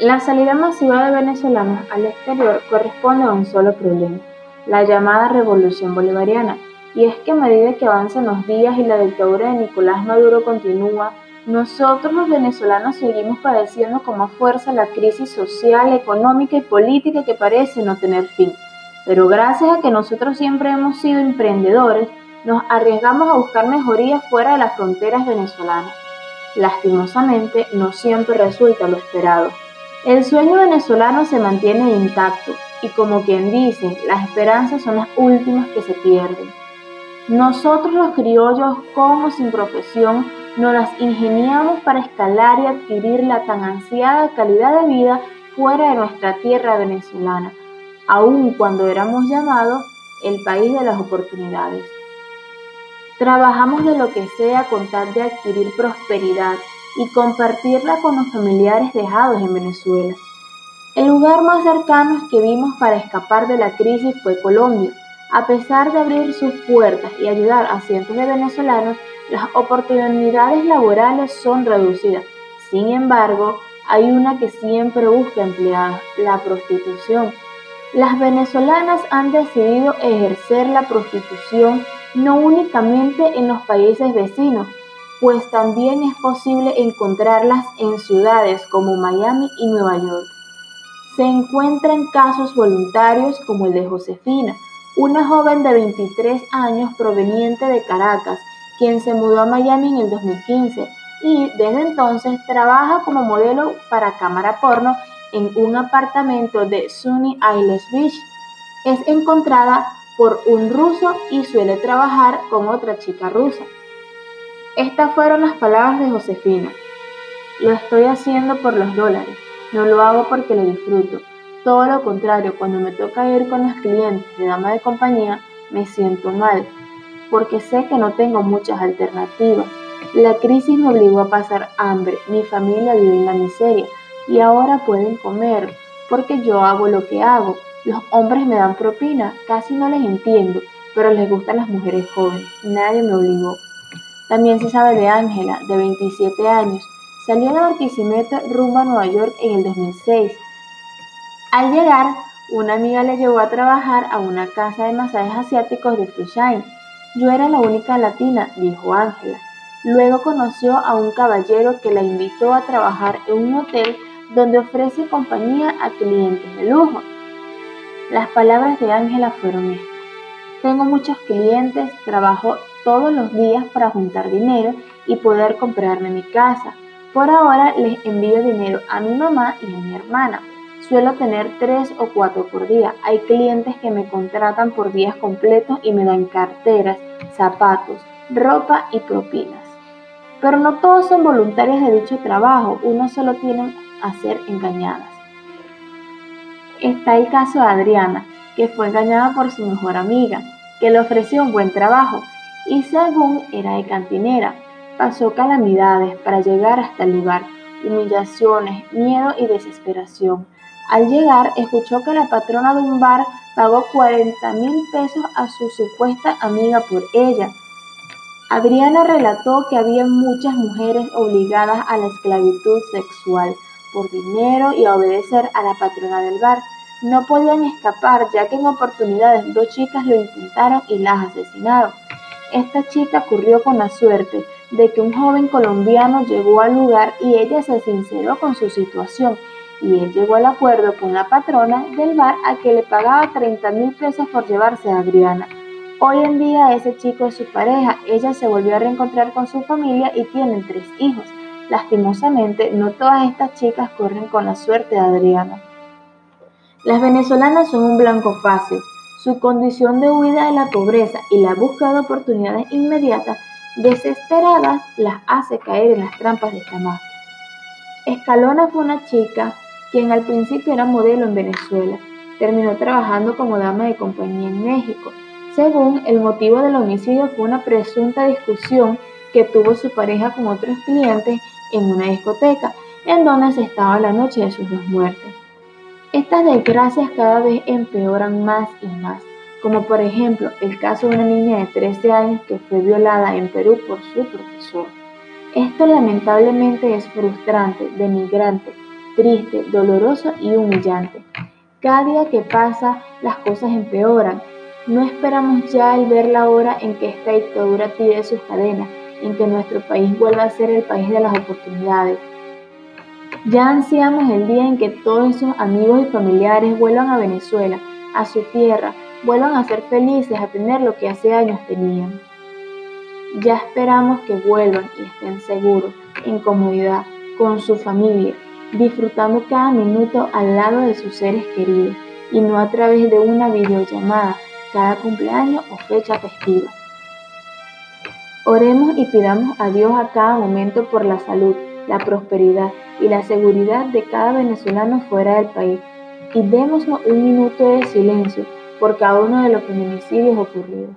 La salida masiva de venezolanos al exterior corresponde a un solo problema, la llamada revolución bolivariana, y es que a medida que avanzan los días y la dictadura de Nicolás Maduro continúa, nosotros los venezolanos seguimos padeciendo como fuerza la crisis social, económica y política que parece no tener fin. Pero gracias a que nosotros siempre hemos sido emprendedores, nos arriesgamos a buscar mejorías fuera de las fronteras venezolanas. Lastimosamente, no siempre resulta lo esperado. El sueño venezolano se mantiene intacto y como quien dice, las esperanzas son las últimas que se pierden. Nosotros los criollos, como sin profesión, nos las ingeniamos para escalar y adquirir la tan ansiada calidad de vida fuera de nuestra tierra venezolana, aun cuando éramos llamados el país de las oportunidades. Trabajamos de lo que sea con tal de adquirir prosperidad y compartirla con los familiares dejados en Venezuela. El lugar más cercano que vimos para escapar de la crisis fue Colombia, a pesar de abrir sus puertas y ayudar a cientos de venezolanos, las oportunidades laborales son reducidas. Sin embargo, hay una que siempre busca empleados, la prostitución. Las venezolanas han decidido ejercer la prostitución no únicamente en los países vecinos, pues también es posible encontrarlas en ciudades como Miami y Nueva York. Se encuentran casos voluntarios como el de Josefina, una joven de 23 años proveniente de Caracas, quien se mudó a Miami en el 2015 y desde entonces trabaja como modelo para cámara porno en un apartamento de Sunny Isles Beach. Es encontrada por un ruso y suele trabajar con otra chica rusa. Estas fueron las palabras de Josefina. Lo estoy haciendo por los dólares, no lo hago porque lo disfruto. Todo lo contrario, cuando me toca ir con los clientes de dama de compañía, me siento mal, porque sé que no tengo muchas alternativas. La crisis me obligó a pasar hambre, mi familia vive en la miseria y ahora pueden comer, porque yo hago lo que hago. Los hombres me dan propina, casi no les entiendo, pero les gustan las mujeres jóvenes, nadie me obligó. También se sabe de Ángela, de 27 años, salió de Barquisimeto rumbo a Nueva York en el 2006 al llegar, una amiga le llevó a trabajar a una casa de masajes asiáticos de Flushing. Yo era la única latina, dijo Ángela. Luego conoció a un caballero que la invitó a trabajar en un hotel donde ofrece compañía a clientes de lujo. Las palabras de Ángela fueron estas. Tengo muchos clientes, trabajo todos los días para juntar dinero y poder comprarme mi casa. Por ahora les envío dinero a mi mamá y a mi hermana. Suelo tener tres o cuatro por día. Hay clientes que me contratan por días completos y me dan carteras, zapatos, ropa y propinas. Pero no todos son voluntarios de dicho trabajo, unos solo tienen a ser engañadas. Está el caso de Adriana, que fue engañada por su mejor amiga, que le ofreció un buen trabajo y según era de cantinera, pasó calamidades para llegar hasta el lugar, humillaciones, miedo y desesperación al llegar, escuchó que la patrona de un bar pagó 40 mil pesos a su supuesta amiga por ella. Adriana relató que había muchas mujeres obligadas a la esclavitud sexual por dinero y a obedecer a la patrona del bar. No podían escapar ya que en oportunidades dos chicas lo intentaron y las asesinaron. Esta chica corrió con la suerte de que un joven colombiano llegó al lugar y ella se sinceró con su situación y él llegó al acuerdo con la patrona del bar a que le pagaba 30 mil pesos por llevarse a Adriana. Hoy en día ese chico es su pareja, ella se volvió a reencontrar con su familia y tienen tres hijos. Lastimosamente, no todas estas chicas corren con la suerte de Adriana. Las venezolanas son un blanco fácil. Su condición de huida de la pobreza y la búsqueda de oportunidades inmediatas desesperadas las hace caer en las trampas de esta mafia. Escalona fue una chica quien al principio era modelo en Venezuela, terminó trabajando como dama de compañía en México. Según el motivo del homicidio fue una presunta discusión que tuvo su pareja con otros clientes en una discoteca, en donde se estaba la noche de sus dos muertes. Estas desgracias cada vez empeoran más y más, como por ejemplo el caso de una niña de 13 años que fue violada en Perú por su profesor. Esto lamentablemente es frustrante, denigrante, triste, doloroso y humillante. Cada día que pasa, las cosas empeoran. No esperamos ya el ver la hora en que esta dictadura tire sus cadenas, en que nuestro país vuelva a ser el país de las oportunidades. Ya ansiamos el día en que todos esos amigos y familiares vuelvan a Venezuela, a su tierra, vuelvan a ser felices, a tener lo que hace años tenían. Ya esperamos que vuelvan y estén seguros, en comodidad, con su familia, disfrutando cada minuto al lado de sus seres queridos y no a través de una videollamada cada cumpleaños o fecha festiva. Oremos y pidamos a Dios a cada momento por la salud, la prosperidad y la seguridad de cada venezolano fuera del país y démosnos un minuto de silencio por cada uno de los feminicidios ocurridos.